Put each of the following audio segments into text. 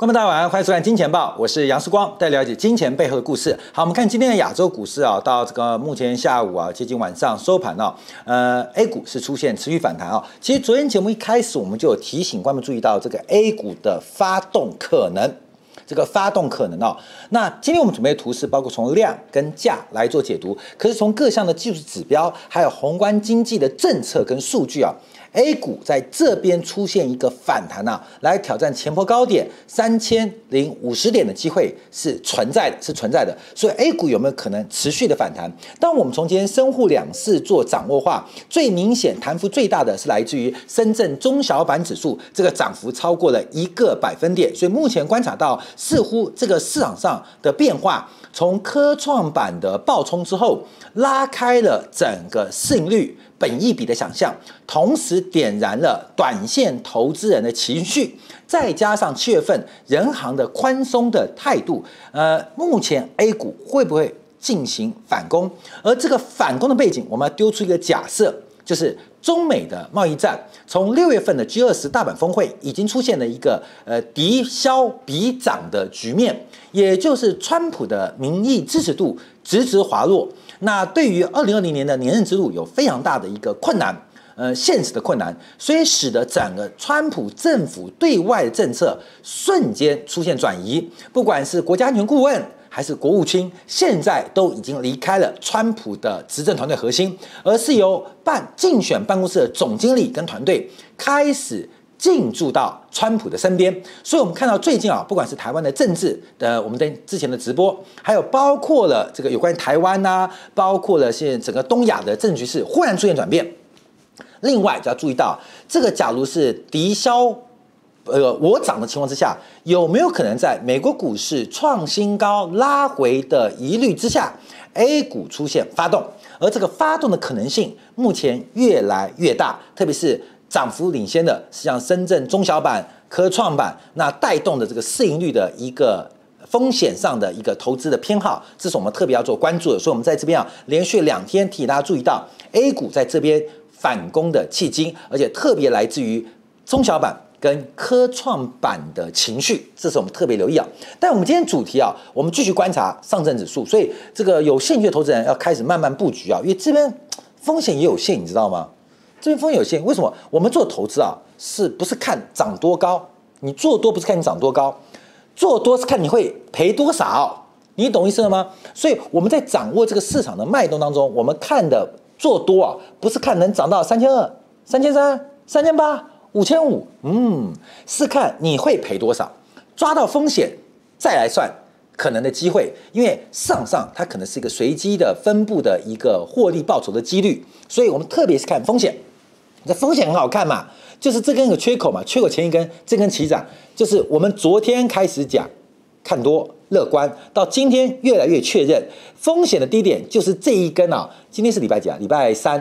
观众大家晚上好，欢迎收看《金钱报》，我是杨世光，带你了解金钱背后的故事。好，我们看今天的亚洲股市啊，到这个目前下午啊，接近晚上收盘啊，呃，A 股是出现持续反弹啊。其实昨天节目一开始，我们就有提醒观众注意到这个 A 股的发动可能，这个发动可能啊。那今天我们准备的图是包括从量跟价来做解读，可是从各项的技术指标，还有宏观经济的政策跟数据啊。A 股在这边出现一个反弹啊，来挑战前波高点三千零五十点的机会是存在的，是存在的。所以 A 股有没有可能持续的反弹？当我们从今天深沪两市做掌握化，最明显弹幅最大的是来自于深圳中小板指数，这个涨幅超过了一个百分点。所以目前观察到，似乎这个市场上的变化，从科创板的暴冲之后，拉开了整个市盈率。本益比的想象，同时点燃了短线投资人的情绪，再加上七月份人行的宽松的态度，呃，目前 A 股会不会进行反攻？而这个反攻的背景，我们要丢出一个假设，就是中美的贸易战，从六月份的 G 二十大阪峰会已经出现了一个呃敌消彼长的局面，也就是川普的民意支持度直直滑落。那对于二零二零年的连任之路有非常大的一个困难，呃，现实的困难，所以使得整个川普政府对外的政策瞬间出现转移，不管是国家安全顾问还是国务卿，现在都已经离开了川普的执政团队核心，而是由办竞选办公室的总经理跟团队开始。进驻到川普的身边，所以我们看到最近啊，不管是台湾的政治的，我们在之前的直播，还有包括了这个有关台湾呐、啊，包括了现在整个东亚的政局势忽然出现转变。另外就要注意到，这个假如是敌消呃我涨的情况之下，有没有可能在美国股市创新高拉回的疑虑之下，A 股出现发动，而这个发动的可能性目前越来越大，特别是。涨幅领先的是像深圳中小板、科创板，那带动的这个市盈率的一个风险上的一个投资的偏好，这是我们特别要做关注的。所以，我们在这边啊，连续两天提醒大家注意到 A 股在这边反攻的契机，而且特别来自于中小板跟科创板的情绪，这是我们特别留意啊。但我们今天主题啊，我们继续观察上证指数，所以这个有兴趣的投资人要开始慢慢布局啊，因为这边风险也有限，你知道吗？这边风险有限，为什么？我们做投资啊，是不是看涨多高？你做多不是看你涨多高，做多是看你会赔多少，你懂意思了吗？所以我们在掌握这个市场的脉动当中，我们看的做多啊，不是看能涨到三千二、三千三、三千八、五千五，嗯，是看你会赔多少，抓到风险再来算可能的机会，因为上上它可能是一个随机的分布的一个获利报酬的几率，所以我们特别是看风险。这风险很好看嘛，就是这根有缺口嘛，缺口前一根这根起涨，就是我们昨天开始讲看多乐观，到今天越来越确认风险的低点就是这一根啊。今天是礼拜几啊？礼拜三，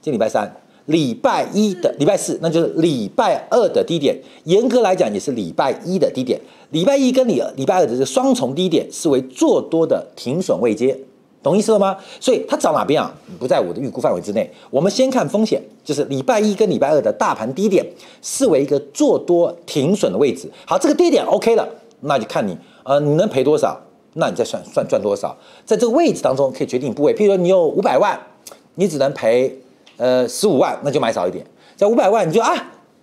今天礼拜三，礼拜一的礼拜四，那就是礼拜二的低点。严格来讲也是礼拜一的低点，礼拜一跟礼礼拜二的这双重低点视为做多的停损位阶。懂意思了吗？所以它涨哪边啊？不在我的预估范围之内。我们先看风险，就是礼拜一跟礼拜二的大盘低点视为一个做多停损的位置。好，这个低点 OK 了，那就看你呃，你能赔多少，那你再算算赚多少。在这个位置当中可以决定部位。譬如说你有五百万，你只能赔呃十五万，那就买少一点。在五百万，你就啊。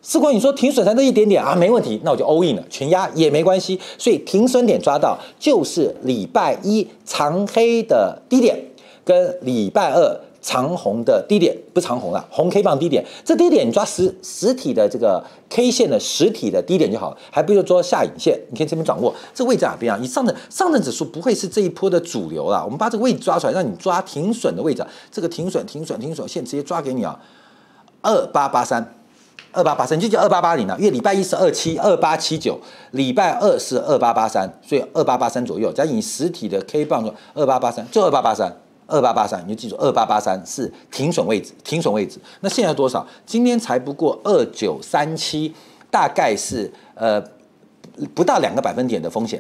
世光，你说停损才那一点点啊，没问题，那我就 all in 了，全压也没关系。所以停损点抓到就是礼拜一长黑的低点，跟礼拜二长红的低点，不长红了，红 K 棒低点。这低点你抓实实体的这个 K 线的实体的低点就好，还不如说下影线。你可以这边掌握这个位置哪边啊？你上证上证指数不会是这一波的主流了。我们把这个位置抓出来，让你抓停损的位置。这个停损、停损、停损线直接抓给你啊，二八八三。二八八三，你就叫二八八零了，因为礼拜一是二七二八七九，礼拜二是二八八三，所以二八八三左右。假如以实体的 K 棒说二八八三，就二八八三，二八八三，你就记住二八八三是停损位置，停损位置。那现在多少？今天才不过二九三七，大概是呃不到两个百分点的风险，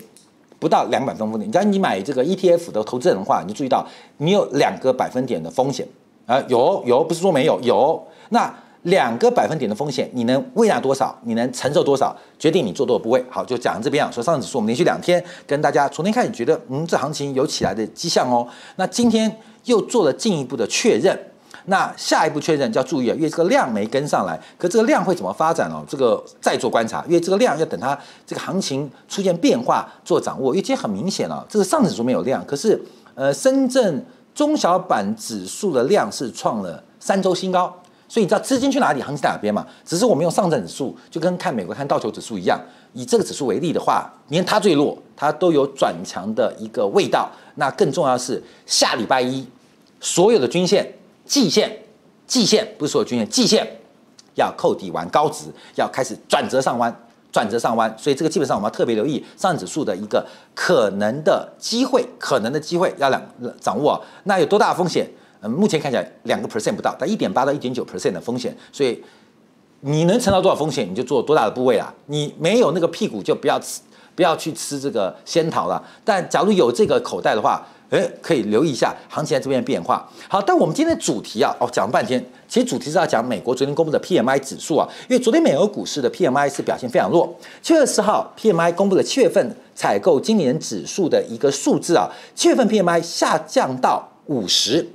不到两百分点。假如你买这个 ETF 的投资人的话，你就注意到你有两个百分点的风险啊，有有，不是说没有，有那。两个百分点的风险，你能胃纳多少？你能承受多少？决定你做多少部位。好，就讲这边啊。说上证指数，我们连续两天跟大家从天开始觉得，嗯，这行情有起来的迹象哦。那今天又做了进一步的确认。那下一步确认就要注意啊，因为这个量没跟上来，可这个量会怎么发展哦？这个再做观察，因为这个量要等它这个行情出现变化做掌握。因为今天很明显啊，这个上证指数没有量，可是呃，深圳中小板指数的量是创了三周新高。所以你知道资金去哪里，行情在哪边嘛？只是我们用上证指数，就跟看美国看道琼指数一样。以这个指数为例的话，你看它最弱，它都有转强的一个味道。那更重要是，下礼拜一所有的均线、季线、季线不是所有均线，季线要扣底完高值，要开始转折上弯，转折上弯。所以这个基本上我们要特别留意上证指数的一个可能的机会，可能的机会要两掌握。那有多大风险？嗯，目前看起来两个 percent 不到，但一点八到一点九 percent 的风险，所以你能承到多少风险，你就做多大的部位啦。你没有那个屁股，就不要吃，不要去吃这个仙桃了。但假如有这个口袋的话，诶，可以留意一下行情在这边的变化。好，但我们今天主题啊，哦，讲了半天，其实主题是要讲美国昨天公布的 PMI 指数啊，因为昨天美国股市的 PMI 是表现非常弱。七月十号 PMI 公布了七月份采购经理人指数的一个数字啊，七月份 PMI 下降到五十。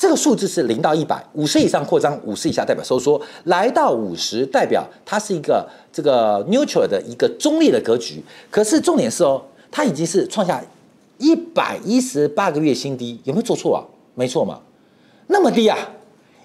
这个数字是零到一百，五十以上扩张，五十以下代表收缩，来到五十代表它是一个这个 neutral 的一个中立的格局。可是重点是哦，它已经是创下一百一十八个月新低，有没有做错啊？没错嘛，那么低啊，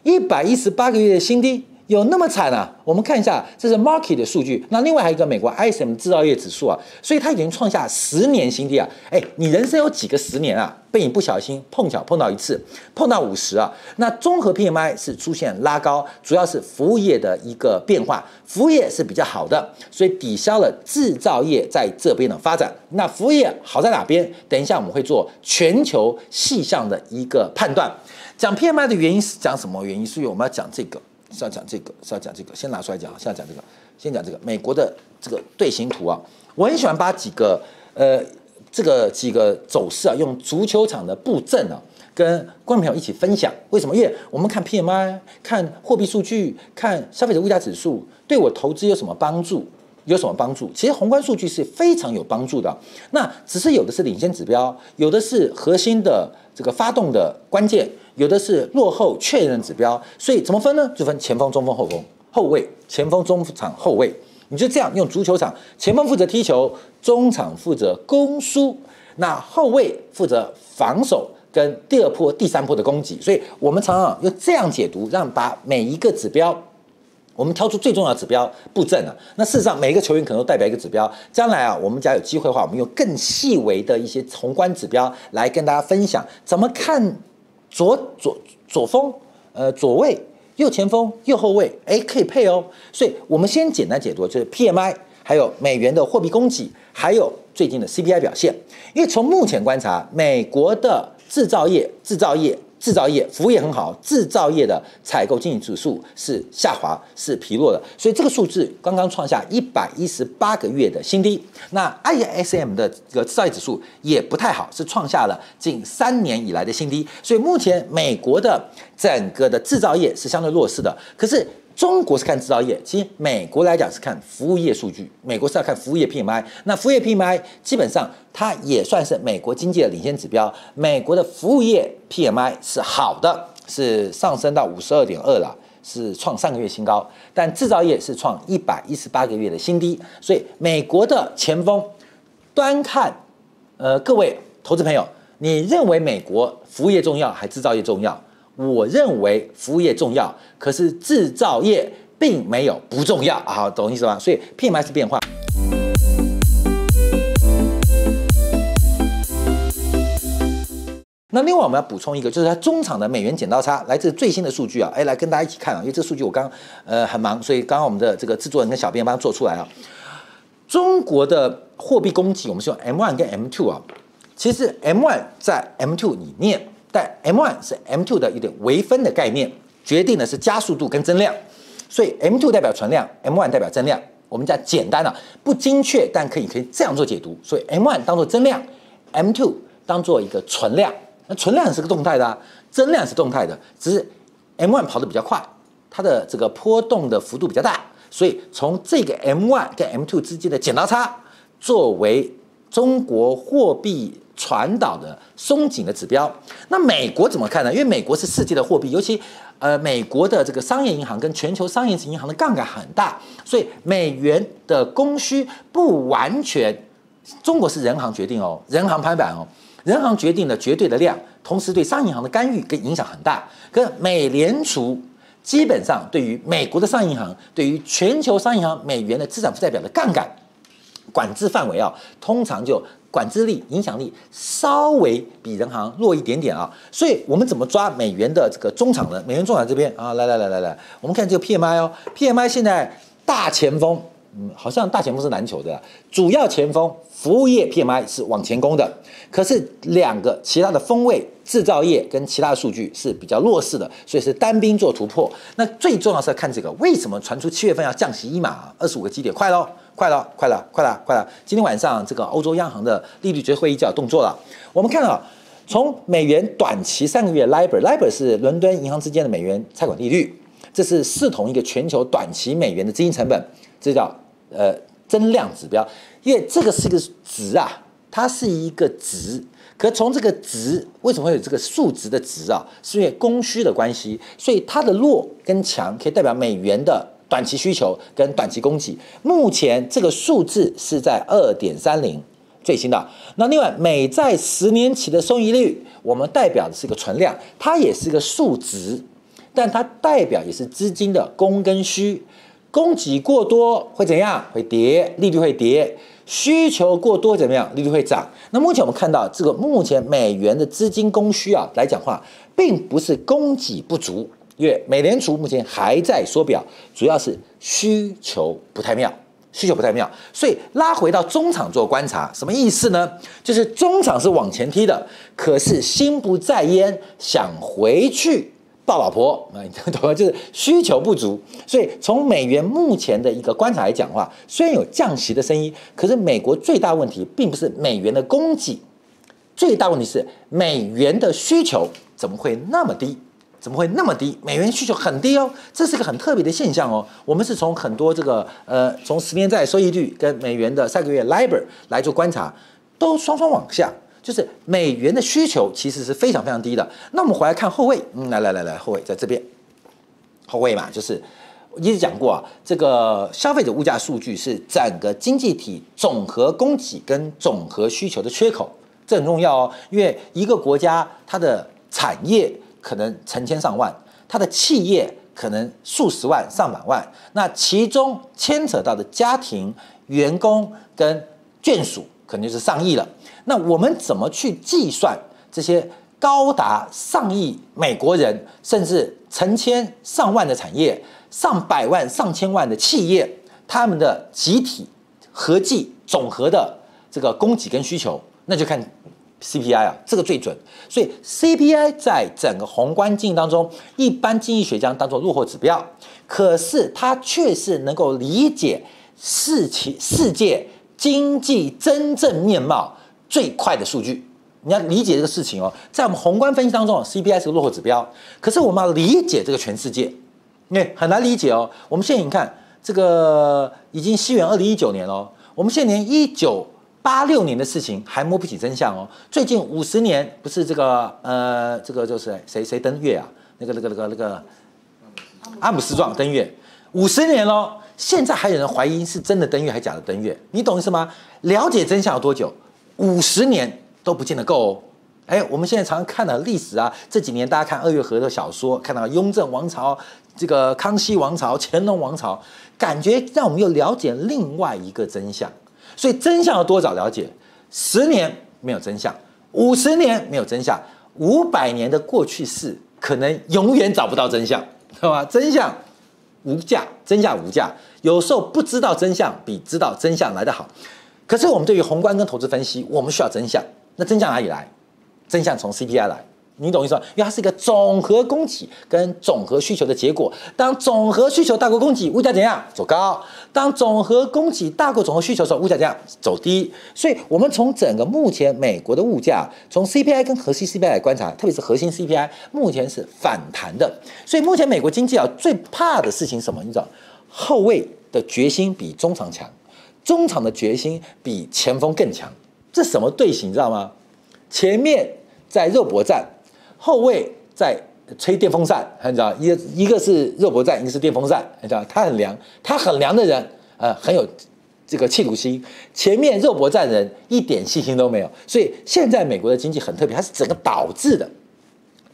一百一十八个月的新低。有那么惨啊？我们看一下，这是 market 的数据。那另外还有一个美国 ISM 制造业指数啊，所以它已经创下十年新低啊！哎，你人生有几个十年啊？被你不小心碰巧碰到一次，碰到五十啊！那综合 PMI 是出现拉高，主要是服务业的一个变化，服务业是比较好的，所以抵消了制造业在这边的发展。那服务业好在哪边？等一下我们会做全球细项的一个判断。讲 PMI 的原因是讲什么原因？所以我们要讲这个。是要讲这个，是要讲这个，先拿出来讲。现在讲这个，先讲这个美国的这个队形图啊。我很喜欢把几个呃这个几个走势啊，用足球场的布阵啊，跟观众朋友一起分享。为什么？因为我们看 PMI，看货币数据，看消费者物价指数，对我投资有什么帮助？有什么帮助？其实宏观数据是非常有帮助的。那只是有的是领先指标，有的是核心的这个发动的关键。有的是落后确认指标，所以怎么分呢？就分前锋、中锋、后锋、后卫、前锋、中场、后卫。你就这样用足球场，前锋负责踢球，中场负责攻输，那后卫负责防守跟第二波、第三波的攻击。所以我们常常用这样解读，让把每一个指标，我们挑出最重要的指标布阵啊。那事实上，每一个球员可能都代表一个指标。将来啊，我们假如有机会的话，我们用更细微的一些宏观指标来跟大家分享怎么看。左左左锋，呃，左卫、右前锋、右后卫，哎，可以配哦。所以，我们先简单解读，就是 PMI，还有美元的货币供给，还有最近的 CPI 表现。因为从目前观察，美国的制造业，制造业。制造业、服务业很好，制造业的采购经理指数是下滑，是疲弱的，所以这个数字刚刚创下一百一十八个月的新低。那 ISM 的这个制造业指数也不太好，是创下了近三年以来的新低。所以目前美国的整个的制造业是相对弱势的，可是。中国是看制造业，其实美国来讲是看服务业数据。美国是要看服务业 PMI，那服务业 PMI 基本上它也算是美国经济的领先指标。美国的服务业 PMI 是好的，是上升到五十二点二了，是创上个月新高。但制造业是创一百一十八个月的新低。所以美国的前锋端看，呃，各位投资朋友，你认为美国服务业重要还制造业重要？我认为服务业重要，可是制造业并没有不重要啊，懂我意思吗？所以 PMI 是变化。那另外我们要补充一个，就是它中场的美元剪刀差来自最新的数据啊，哎，来跟大家一起看啊，因为这数据我刚呃很忙，所以刚刚我们的这个制作人跟小编帮他做出来啊。中国的货币供给，我们是用 M one 跟 M two 啊，其实 M one 在 M two 里面。但 M1 是 M2 的一点微分的概念，决定的是加速度跟增量，所以 M2 代表存量，M1 代表增量。我们讲简单了，不精确，但可以可以这样做解读。所以 M1 当做增量，M2 当做一个存量。那存量是个动态的啊，增量是动态的，只是 M1 跑得比较快，它的这个波动的幅度比较大，所以从这个 M1 跟 M2 之间的剪刀差作为中国货币传导的松紧的指标。那美国怎么看呢？因为美国是世界的货币，尤其呃美国的这个商业银行跟全球商业银行的杠杆很大，所以美元的供需不完全。中国是人行决定哦，人行拍板哦，人行决定的绝对的量，同时对商业银行的干预跟影响很大。跟美联储基本上对于美国的商业银行，对于全球商业银行美元的资产负债表的杠杆管制范围啊，通常就管制力、影响力稍微比人行弱一点点啊。所以我们怎么抓美元的这个中场呢？美元中场这边啊，来来来来来，我们看这个 PMI 哦，PMI 现在大前锋。嗯，好像大前锋是篮球的，主要前锋服务业 PMI 是往前攻的，可是两个其他的锋位制造业跟其他数据是比较弱势的，所以是单兵做突破。那最重要是要看这个，为什么传出七月份要降息一码，二十五个基点，快了，快了，快了，快了，快了。今天晚上这个欧洲央行的利率决议会议就要动作了。我们看到从美元短期三个月 LIBOR，LIBOR 是伦敦银行之间的美元拆管利率，这是视同一个全球短期美元的资金成本，这叫。呃，增量指标，因为这个是一个值啊，它是一个值。可从这个值，为什么会有这个数值的值啊？是因为供需的关系，所以它的弱跟强可以代表美元的短期需求跟短期供给。目前这个数字是在二点三零，最新的。那另外，美债十年期的收益率，我们代表的是一个存量，它也是一个数值，但它代表也是资金的供跟需。供给过多会怎样？会跌，利率会跌；需求过多怎么样？利率会涨。那目前我们看到这个目前美元的资金供需啊来讲话，并不是供给不足，因为美联储目前还在缩表，主要是需求不太妙，需求不太妙。所以拉回到中场做观察，什么意思呢？就是中场是往前踢的，可是心不在焉，想回去。抱老婆啊，你懂吗？就是需求不足，所以从美元目前的一个观察来讲的话，虽然有降息的声音，可是美国最大问题并不是美元的供给，最大问题是美元的需求怎么会那么低？怎么会那么低？美元需求很低哦，这是一个很特别的现象哦。我们是从很多这个呃，从十年债收益率跟美元的三个月 LIBOR 来做观察，都双双往下。就是美元的需求其实是非常非常低的。那我们回来看后卫，嗯，来来来来，后卫在这边，后卫嘛，就是我一直讲过啊，这个消费者物价数据是整个经济体总和供给跟总和需求的缺口，这很重要哦。因为一个国家它的产业可能成千上万，他的企业可能数十万上百万，那其中牵扯到的家庭、员工跟眷属，可能就是上亿了。那我们怎么去计算这些高达上亿美国人，甚至成千上万的产业、上百万、上千万的企业，他们的集体合计总和的这个供给跟需求？那就看 CPI 啊，这个最准。所以 CPI 在整个宏观经济当中，一般经济学家当做落后指标，可是它却是能够理解世界世界经济真正面貌。最快的数据，你要理解这个事情哦。在我们宏观分析当中，CPI 是个落后指标。可是我们要理解这个全世界，因为很难理解哦。我们现在你看，这个已经西元二零一九年了，我们现在连一九八六年的事情还摸不起真相哦。最近五十年不是这个呃，这个就是谁谁登月啊？那个那个那个那个阿姆斯壮登月，五十年喽，现在还有人怀疑是真的登月还是假的登月？你懂意思吗？了解真相有多久？五十年都不见得够哦，哎，我们现在常常看到历史啊，这几年大家看二月河的小说，看到雍正王朝、这个康熙王朝、乾隆王朝，感觉让我们又了解另外一个真相。所以真相要多早了解？十年没有真相，五十年没有真相，五百年的过去式可能永远找不到真相，知道吧？真相无价，真相无价。有时候不知道真相比知道真相来得好。可是我们对于宏观跟投资分析，我们需要真相。那真相哪里来？真相从 CPI 来。你懂意思吗？因为它是一个总和供给跟总和需求的结果。当总和需求大过供给，物价怎样？走高。当总和供给大过总和需求时候，物价怎样？走低。所以，我们从整个目前美国的物价，从 CPI 跟核心 CPI 来观察，特别是核心 CPI，目前是反弹的。所以，目前美国经济啊，最怕的事情什么？你知道，后卫的决心比中场强，中场的决心比前锋更强。这什么队形？你知道吗？前面在肉搏战。后卫在吹电风扇，你知道，一个一个是肉搏战，一个是电风扇，你知道，他很凉，他很凉的人，呃，很有这个企图心。前面肉搏战人一点信心都没有，所以现在美国的经济很特别，它是整个倒置的。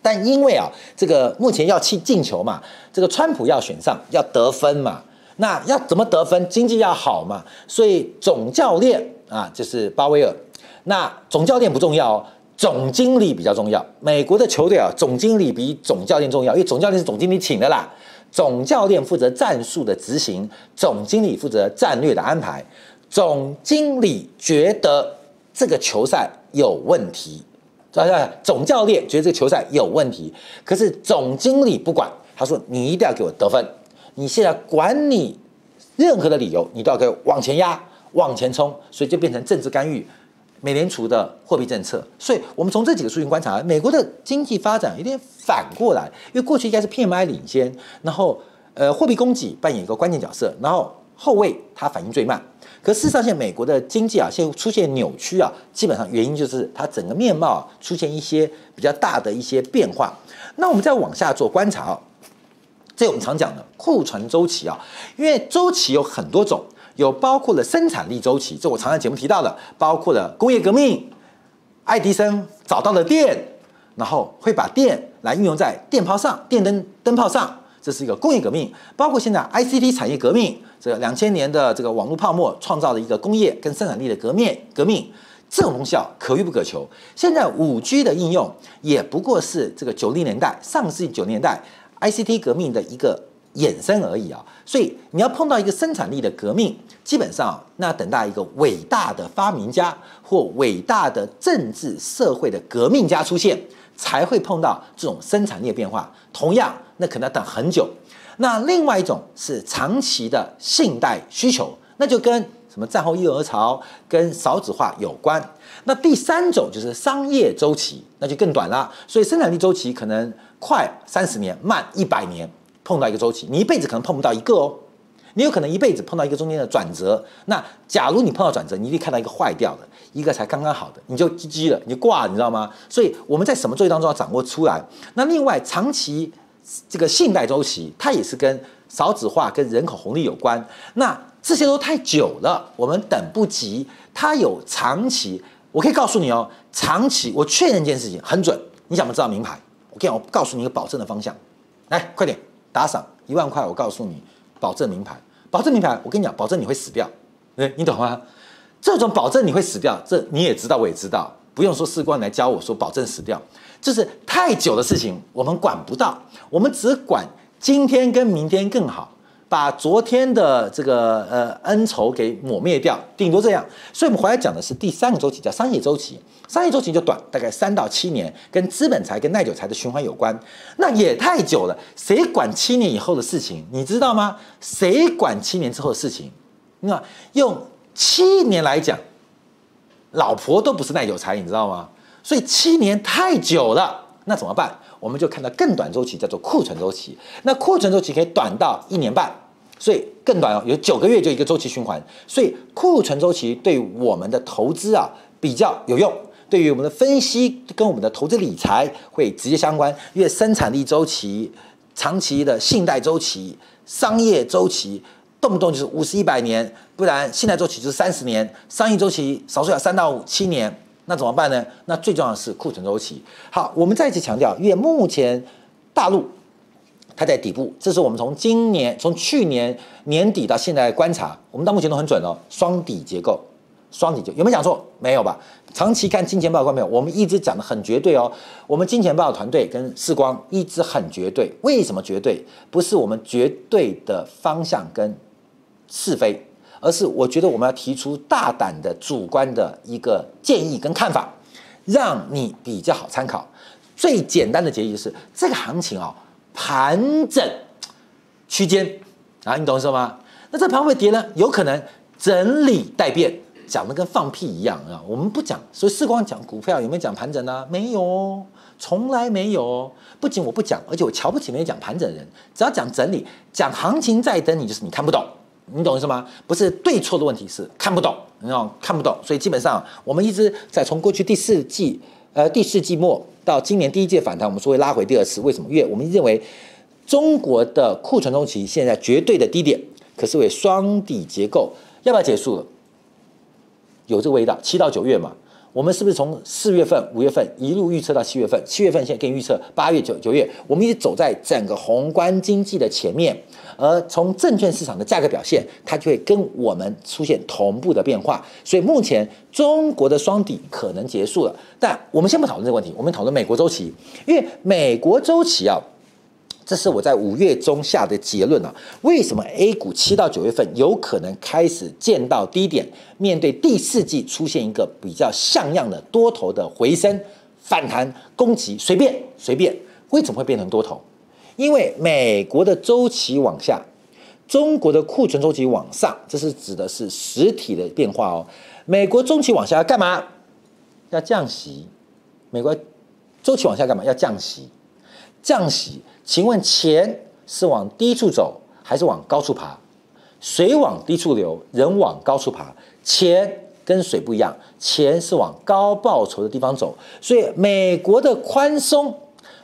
但因为啊，这个目前要去进球嘛，这个川普要选上，要得分嘛，那要怎么得分？经济要好嘛，所以总教练啊，就是鲍威尔，那总教练不重要哦。总经理比较重要，美国的球队啊，总经理比总教练重要，因为总教练是总经理请的啦。总教练负责战术的执行，总经理负责战略的安排。总经理觉得这个球赛有问题，总教练觉得这个球赛有问题，可是总经理不管，他说你一定要给我得分，你现在管你任何的理由，你都要给我往前压、往前冲，所以就变成政治干预。美联储的货币政策，所以我们从这几个数据观察，美国的经济发展有点反过来，因为过去应该是 PMI 领先，然后呃货币供给扮演一个关键角色，然后后卫它反应最慢。可事实上，现在美国的经济啊，现在出现扭曲啊，基本上原因就是它整个面貌出现一些比较大的一些变化。那我们再往下做观察啊，这我们常讲的库存周期啊，因为周期有很多种。有包括了生产力周期，这我常在节目提到的，包括了工业革命，爱迪生找到了电，然后会把电来运用在电泡上、电灯灯泡上，这是一个工业革命。包括现在 ICT 产业革命，这两千年的这个网络泡沫创造了一个工业跟生产力的革命，革命这种东西啊，可遇不可求。现在五 G 的应用也不过是这个九零年代、上世纪九年代 ICT 革命的一个。衍生而已啊，所以你要碰到一个生产力的革命，基本上那等待一个伟大的发明家或伟大的政治社会的革命家出现，才会碰到这种生产力的变化。同样，那可能要等很久。那另外一种是长期的信贷需求，那就跟什么战后婴儿潮跟少子化有关。那第三种就是商业周期，那就更短了。所以生产力周期可能快三十年，慢一百年。碰到一个周期，你一辈子可能碰不到一个哦，你有可能一辈子碰到一个中间的转折。那假如你碰到转折，你一定看到一个坏掉的，一个才刚刚好的，你就 GG 了，你就挂了，你知道吗？所以我们在什么周期当中要掌握出来。那另外，长期这个信贷周期，它也是跟少子化跟人口红利有关。那这些都太久了，我们等不及。它有长期，我可以告诉你哦，长期我确认一件事情很准。你想不知道名牌？我跟你，我告诉你一个保证的方向，来，快点。打赏一万块，我告诉你，保证名牌，保证名牌。我跟你讲，保证你会死掉，哎，你懂吗？这种保证你会死掉，这你也知道，我也知道，不用说士官来教我说保证死掉，就是太久的事情，我们管不到，我们只管今天跟明天更好。把昨天的这个呃恩仇给抹灭掉，顶多这样。所以，我们回来讲的是第三个周期，叫商业周期。商业周期就短，大概三到七年，跟资本财跟耐久财的循环有关。那也太久了，谁管七年以后的事情？你知道吗？谁管七年之后的事情？那用七年来讲，老婆都不是耐久财，你知道吗？所以七年太久了，那怎么办？我们就看到更短周期，叫做库存周期。那库存周期可以短到一年半。所以更短哦，有九个月就一个周期循环，所以库存周期对我们的投资啊比较有用，对于我们的分析跟我们的投资理财会直接相关。因为生产力周期、长期的信贷周期、商业周期，动不动就是五十一百年，不然信贷周期就是三十年，商业周期少说要三到五七年，那怎么办呢？那最重要的是库存周期。好，我们再一次强调，因为目前大陆。它在底部，这是我们从今年、从去年年底到现在观察，我们到目前都很准哦。双底结构，双底结构有没有讲错？没有吧？长期看金钱报告没有？我们一直讲的很绝对哦。我们金钱豹团队跟世光一直很绝对。为什么绝对？不是我们绝对的方向跟是非，而是我觉得我们要提出大胆的主观的一个建议跟看法，让你比较好参考。最简单的结局是这个行情啊，盘整区间啊，你懂我意思吗？那这盘会跌呢？有可能整理待变，讲的跟放屁一样啊！我们不讲，所以世光讲股票有没有讲盘整呢？没有，从来没有。不仅我不讲，而且我瞧不起没讲盘整的人。只要讲整理，讲行情在等你，就是你看不懂，你懂意思吗？不是对错的问题，是看不懂，你知道看不懂。所以基本上我们一直在从过去第四季，呃，第四季末到今年第一届反弹，我们说会拉回第二次。为什么？因为我们认为中国的库存周期现在绝对的低点。可是为双底结构，要不要结束了？有这个味道。七到九月嘛，我们是不是从四月份、五月份一路预测到七月份？七月份现在给你预测八月、九九月，我们一直走在整个宏观经济的前面。而从证券市场的价格表现，它就会跟我们出现同步的变化。所以目前中国的双底可能结束了，但我们先不讨论这个问题，我们讨论美国周期，因为美国周期啊。这是我在五月中下的结论啊！为什么 A 股七到九月份有可能开始见到低点？面对第四季出现一个比较像样的多头的回升、反弹、攻击，随便随便，为什么会变成多头？因为美国的周期往下，中国的库存周期往上，这是指的是实体的变化哦。美国周期往下要干嘛？要降息。美国周期往下干嘛？要降息。降息。请问钱是往低处走还是往高处爬？水往低处流，人往高处爬。钱跟水不一样，钱是往高报酬的地方走。所以美国的宽松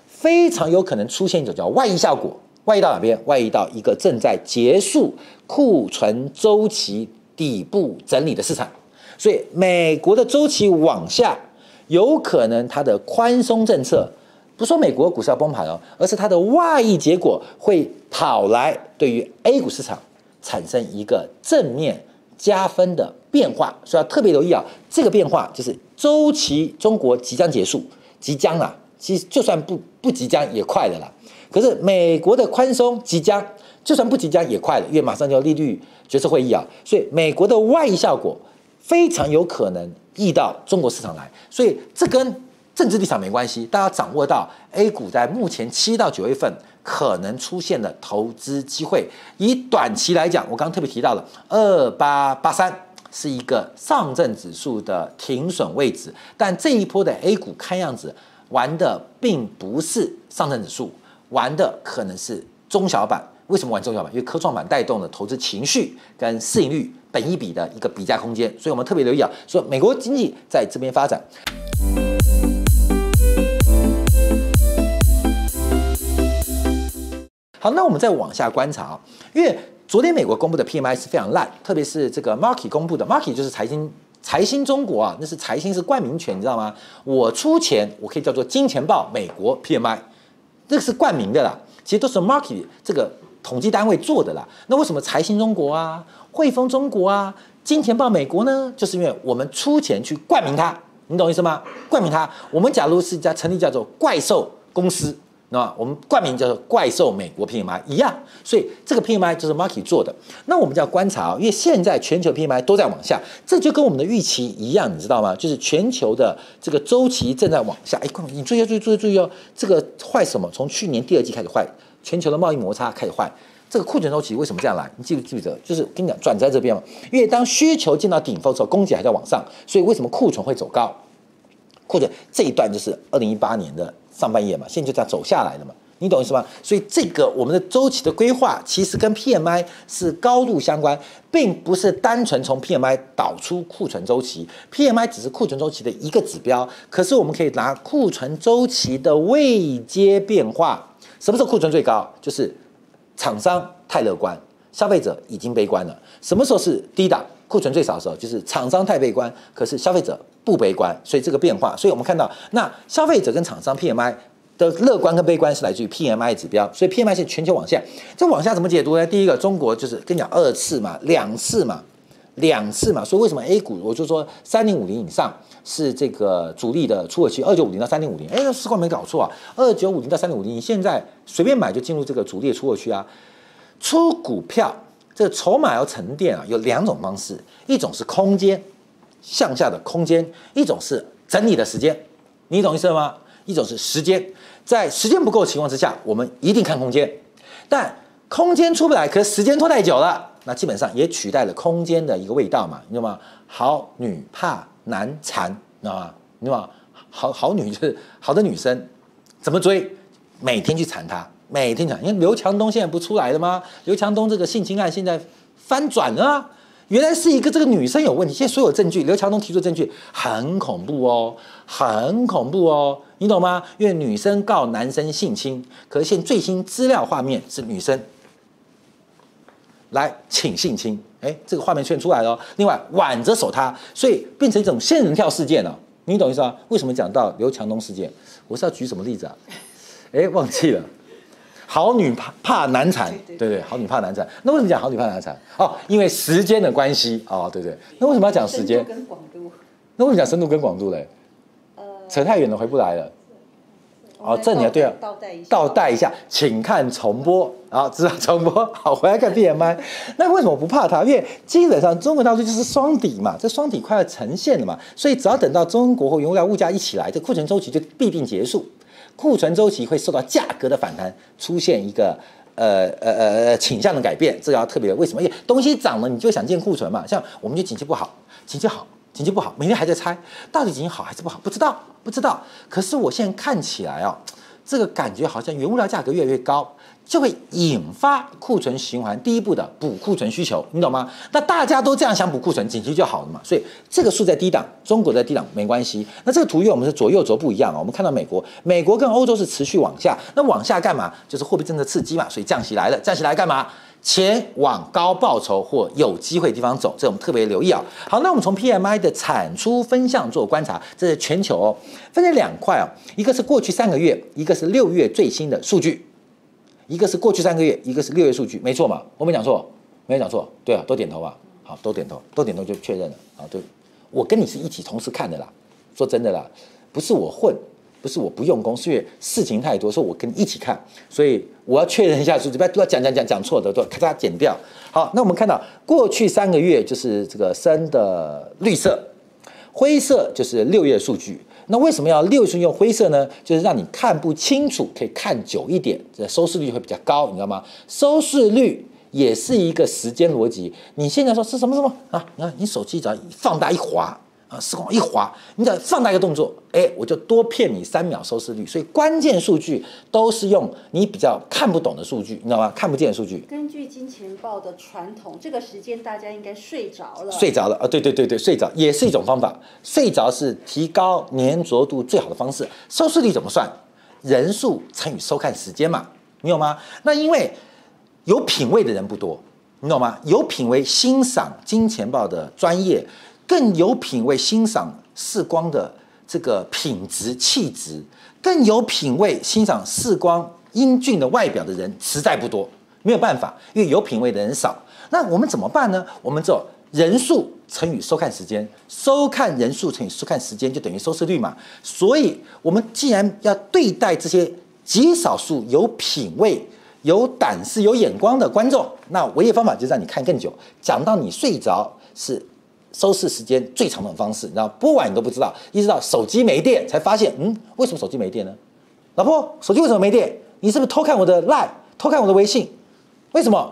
非常有可能出现一种叫外溢效果。外溢到哪边？外溢到一个正在结束库存周期底部整理的市场。所以美国的周期往下，有可能它的宽松政策。不说美国股市要崩盘哦，而是它的外溢结果会跑来对于 A 股市场产生一个正面加分的变化，所以要特别留意啊。这个变化就是周期中国即将结束，即将啊，其实就算不不即将也快了啦。可是美国的宽松即将，就算不即将也快了，因为马上就要利率决策会议啊，所以美国的外溢效果非常有可能溢到中国市场来，所以这跟。政治立场没关系，大家掌握到 A 股在目前七到九月份可能出现的投资机会。以短期来讲，我刚刚特别提到了二八八三是一个上证指数的停损位置，但这一波的 A 股看样子玩的并不是上证指数，玩的可能是中小板。为什么玩中小板？因为科创板带动了投资情绪跟市盈率、本一比的一个比价空间，所以我们特别留意啊，说美国经济在这边发展。好，那我们再往下观察啊，因为昨天美国公布的 PMI 是非常烂，特别是这个 Markit 公布的 Markit 就是财新财新中国啊，那是财新是冠名权，你知道吗？我出钱，我可以叫做金钱豹美国 PMI，这个是冠名的啦，其实都是 Markit 这个统计单位做的啦。那为什么财新中国啊、汇丰中国啊、金钱豹美国呢？就是因为我们出钱去冠名它，你懂意思吗？冠名它，我们假如是一家成立叫做怪兽公司。那我们冠名叫做“怪兽美国 PMI” 一样，所以这个 PMI 就是 Markit 做的。那我们就要观察啊，因为现在全球 PMI 都在往下，这就跟我们的预期一样，你知道吗？就是全球的这个周期正在往下。哎，你注意注意注意注意哦，这个坏什么？从去年第二季开始坏，全球的贸易摩擦开始坏。这个库存周期为什么这样来？你记不记得？就是跟你讲，转在这边嘛。因为当需求进到顶峰的时候，供给还在往上，所以为什么库存会走高？库存这一段就是二零一八年的。上半夜嘛，现在就这样走下来了嘛，你懂意思吗？所以这个我们的周期的规划其实跟 PMI 是高度相关，并不是单纯从 PMI 导出库存周期，PMI 只是库存周期的一个指标。可是我们可以拿库存周期的位阶变化，什么时候库存最高？就是厂商太乐观，消费者已经悲观了。什么时候是低档库存最少的时候？就是厂商太悲观，可是消费者。不悲观，所以这个变化，所以我们看到，那消费者跟厂商 PMI 的乐观跟悲观是来自于 PMI 指标，所以 PMI 是全球往下，这往下怎么解读呢？第一个，中国就是跟你讲二次嘛，两次嘛，两次嘛，所以为什么 A 股我就说三零五零以上是这个主力的出货区，二九五零到三零五零，哎，时光没搞错啊，二九五零到三零五零，你现在随便买就进入这个主力的出货区啊，出股票这筹码要沉淀啊，有两种方式，一种是空间。向下的空间，一种是整理的时间，你懂意思吗？一种是时间，在时间不够的情况之下，我们一定看空间，但空间出不来，可时间拖太久了，那基本上也取代了空间的一个味道嘛，你知道吗？好女怕难缠，你知道吗？你知道吗？好好女就是好的女生，怎么追？每天去缠她，每天讲。因为刘强东现在不出来了吗？刘强东这个性侵案现在翻转了。原来是一个这个女生有问题，现在所有证据，刘强东提出的证据很恐怖哦，很恐怖哦，你懂吗？因为女生告男生性侵，可是现最新资料画面是女生来请性侵，哎，这个画面出现出来了。另外挽着手他，所以变成一种仙人跳事件了，你懂意思吗？为什么讲到刘强东事件？我是要举什么例子啊？哎，忘记了。好女怕怕难缠，对对，好女怕难缠。那为什么讲好女怕难缠？哦，因为时间的关系哦，对对。那为什么要讲时间？跟广度。那为什么讲深度跟广度嘞？呃，扯太远了，回不来了。哦，这你要对啊，倒带一下，请看重播。啊，知道重播，好，回来看 B M I。那为什么不怕它？因为基本上中国大陆就是双底嘛，这双底快要呈现了嘛，所以只要等到中国和原物料物价一起来，这库存周期就必定结束。库存周期会受到价格的反弹，出现一个呃呃呃呃倾向的改变，这要特别。为什么？因为东西涨了，你就想建库存嘛。像我们就景气不好，景气好，景气不好，每天还在猜到底景气好还是不好，不知道，不知道。可是我现在看起来啊、哦，这个感觉好像原物料价格越来越高。就会引发库存循环第一步的补库存需求，你懂吗？那大家都这样想补库存，景气就好了嘛。所以这个数在低档，中国在低档没关系。那这个图因为我们是左右轴不一样啊，我们看到美国，美国跟欧洲是持续往下，那往下干嘛？就是货币政策刺激嘛，所以降息来了，降息来干嘛？钱往高报酬或有机会地方走，这我们特别留意啊。好，那我们从 PMI 的产出分项做观察，这是全球哦，分成两块哦，一个是过去三个月，一个是六月最新的数据。一个是过去三个月，一个是六月数据，没错嘛？我没讲错，没有讲错，对啊，都点头吧？好，都点头，都点头就确认了啊。对，我跟你是一起同时看的啦。说真的啦，不是我混，不是我不用功，是因为事情太多，说我跟你一起看，所以我要确认一下数据，不要都要讲讲讲讲错的都咔嚓剪掉。好，那我们看到过去三个月就是这个深的绿色，灰色就是六月数据。那为什么要六寸用灰色呢？就是让你看不清楚，可以看久一点，这收视率会比较高，你知道吗？收视率也是一个时间逻辑。你现在说是什么什么啊？你看你手机只要放大一滑。啊，时光一滑，你只要放大一个动作，哎，我就多骗你三秒收视率。所以关键数据都是用你比较看不懂的数据，你知道吗？看不见的数据。根据金钱豹的传统，这个时间大家应该睡着了。睡着了啊！对对对对，睡着也是一种方法。睡着是提高粘着度最好的方式。收视率怎么算？人数乘以收看时间嘛，你有吗？那因为有品味的人不多，你懂吗？有品味欣赏金钱豹的专业。更有品味欣赏视光的这个品质气质，更有品味欣赏视光英俊的外表的人实在不多，没有办法，因为有品味的人少。那我们怎么办呢？我们做人数乘以收看时间，收看人数乘以收看时间就等于收视率嘛。所以，我们既然要对待这些极少数有品味、有胆识、有眼光的观众，那唯一方法就是让你看更久，讲到你睡着是。收视时间最长的方式，你知道播完你都不知道，一直到手机没电才发现，嗯，为什么手机没电呢？老婆，手机为什么没电？你是不是偷看我的 LINE，偷看我的微信？为什么？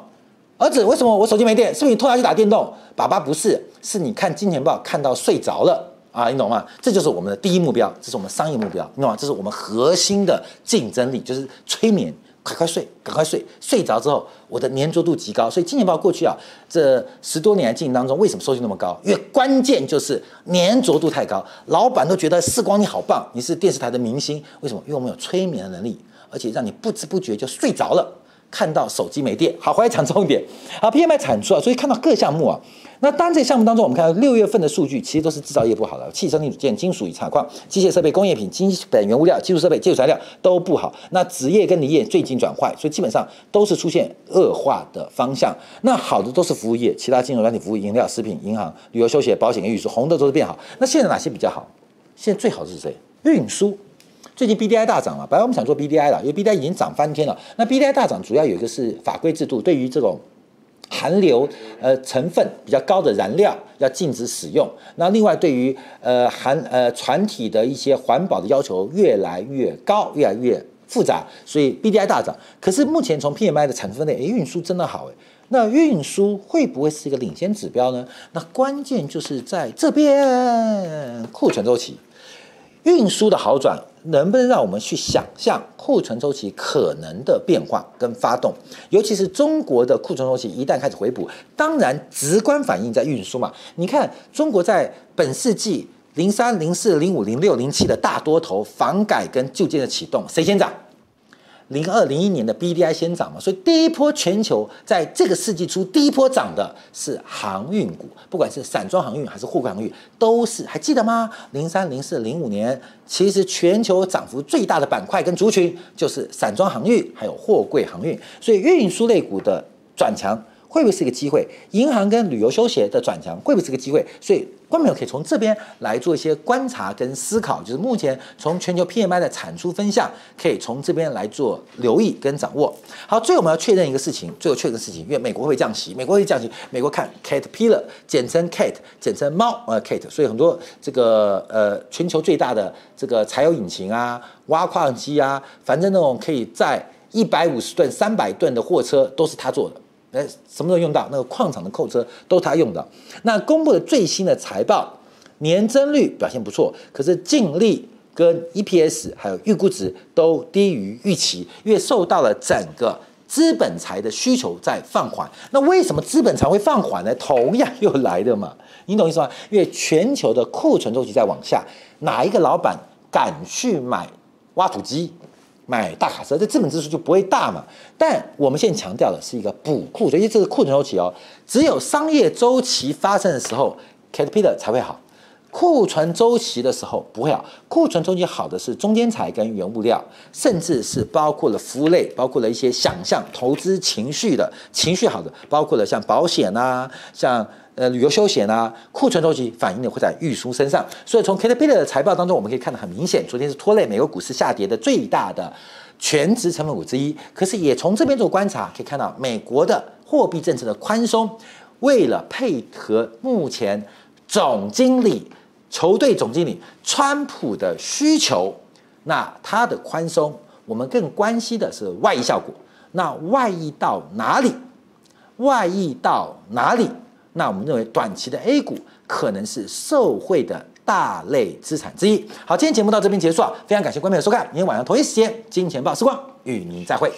儿子，为什么我手机没电？是不是你偷拿去打电动？爸爸不是，是你看金钱豹看到睡着了啊，你懂吗？这就是我们的第一目标，这是我们商业目标，你懂吗？这是我们核心的竞争力，就是催眠。快快睡，赶快睡，睡着之后，我的粘着度极高。所以金钱豹过去啊，这十多年的经营当中，为什么收益那么高？因为关键就是粘着度太高，老板都觉得四光你好棒，你是电视台的明星。为什么？因为我们有催眠的能力，而且让你不知不觉就睡着了。看到手机没电，好，回来讲重点。好，PMI 产出啊，所以看到各项目啊。那当这项目当中，我们看到六月份的数据，其实都是制造业不好的，汽车零组件、金属与采矿、机械设备、工业品、基本原物料、基础设备、基础材料都不好。那纸业跟锂业最近转坏，所以基本上都是出现恶化的方向。那好的都是服务业，其他金融、软体服务、饮料、食品、银行、旅游休闲、保险跟运输，红的都是变好。那现在哪些比较好？现在最好是谁？运输。最近 BDI 大涨了，本来我们想做 BDI 了，因为 BDI 已经涨翻天了。那 BDI 大涨主要有一个是法规制度，对于这种含硫呃成分比较高的燃料要禁止使用。那另外对于呃含呃船体的一些环保的要求越来越高，越来越复杂，所以 BDI 大涨。可是目前从 PMI 的产出分类，诶，运输真的好诶。那运输会不会是一个领先指标呢？那关键就是在这边库存周期。运输的好转，能不能让我们去想象库存周期可能的变化跟发动？尤其是中国的库存周期一旦开始回补，当然直观反应在运输嘛。你看，中国在本世纪零三、零四、零五、零六、零七的大多头房改跟旧建的启动，谁先涨？零二零一年的 BDI 先涨嘛，所以第一波全球在这个世纪初第一波涨的是航运股，不管是散装航运还是货柜航运，都是还记得吗？零三、零四、零五年，其实全球涨幅最大的板块跟族群就是散装航运还有货柜航运，所以运输类股的转强。会不会是一个机会？银行跟旅游休闲的转强会不会是个机会？所以，观众可以从这边来做一些观察跟思考。就是目前从全球 PMI 的产出分项，可以从这边来做留意跟掌握。好，最后我们要确认一个事情，最后确认的事情，因为美国会降息，美国会降息，美国看 Caterpillar，简称 Cat，简称猫，呃 Cat，所以很多这个呃全球最大的这个柴油引擎啊、挖矿机啊，反正那种可以载一百五十吨、三百吨的货车都是他做的。哎，什么时候用到那个矿场的扣车都他用的。那公布的最新的财报，年增率表现不错，可是净利跟 EPS 还有预估值都低于预期，因为受到了整个资本财的需求在放缓。那为什么资本财会放缓呢？同样又来的嘛，你懂意思吗？因为全球的库存周期在往下，哪一个老板敢去买挖土机？买大卡车，这资本支出就不会大嘛。但我们现在强调的是一个补库，所以这是库存周期哦。只有商业周期发生的时候，Caterpillar 才会好。库存周期的时候不会好。库存周期好的是中间材跟原物料，甚至是包括了服务类，包括了一些想象投资情绪的情绪好的，包括了像保险啊，像。呃，旅游休闲啊，库存周期反映的会在运输身上，所以从 Caterpillar 的财报当中，我们可以看得很明显，昨天是拖累美国股市下跌的最大的全值成分股之一。可是也从这边做观察，可以看到美国的货币政策的宽松，为了配合目前总经理、球队总经理川普的需求，那它的宽松，我们更关心的是外溢效果。那外溢到哪里？外溢到哪里？那我们认为短期的 A 股可能是受惠的大类资产之一。好，今天节目到这边结束啊，非常感谢观众的收看，明天晚上同一时间，金钱报时光与您再会。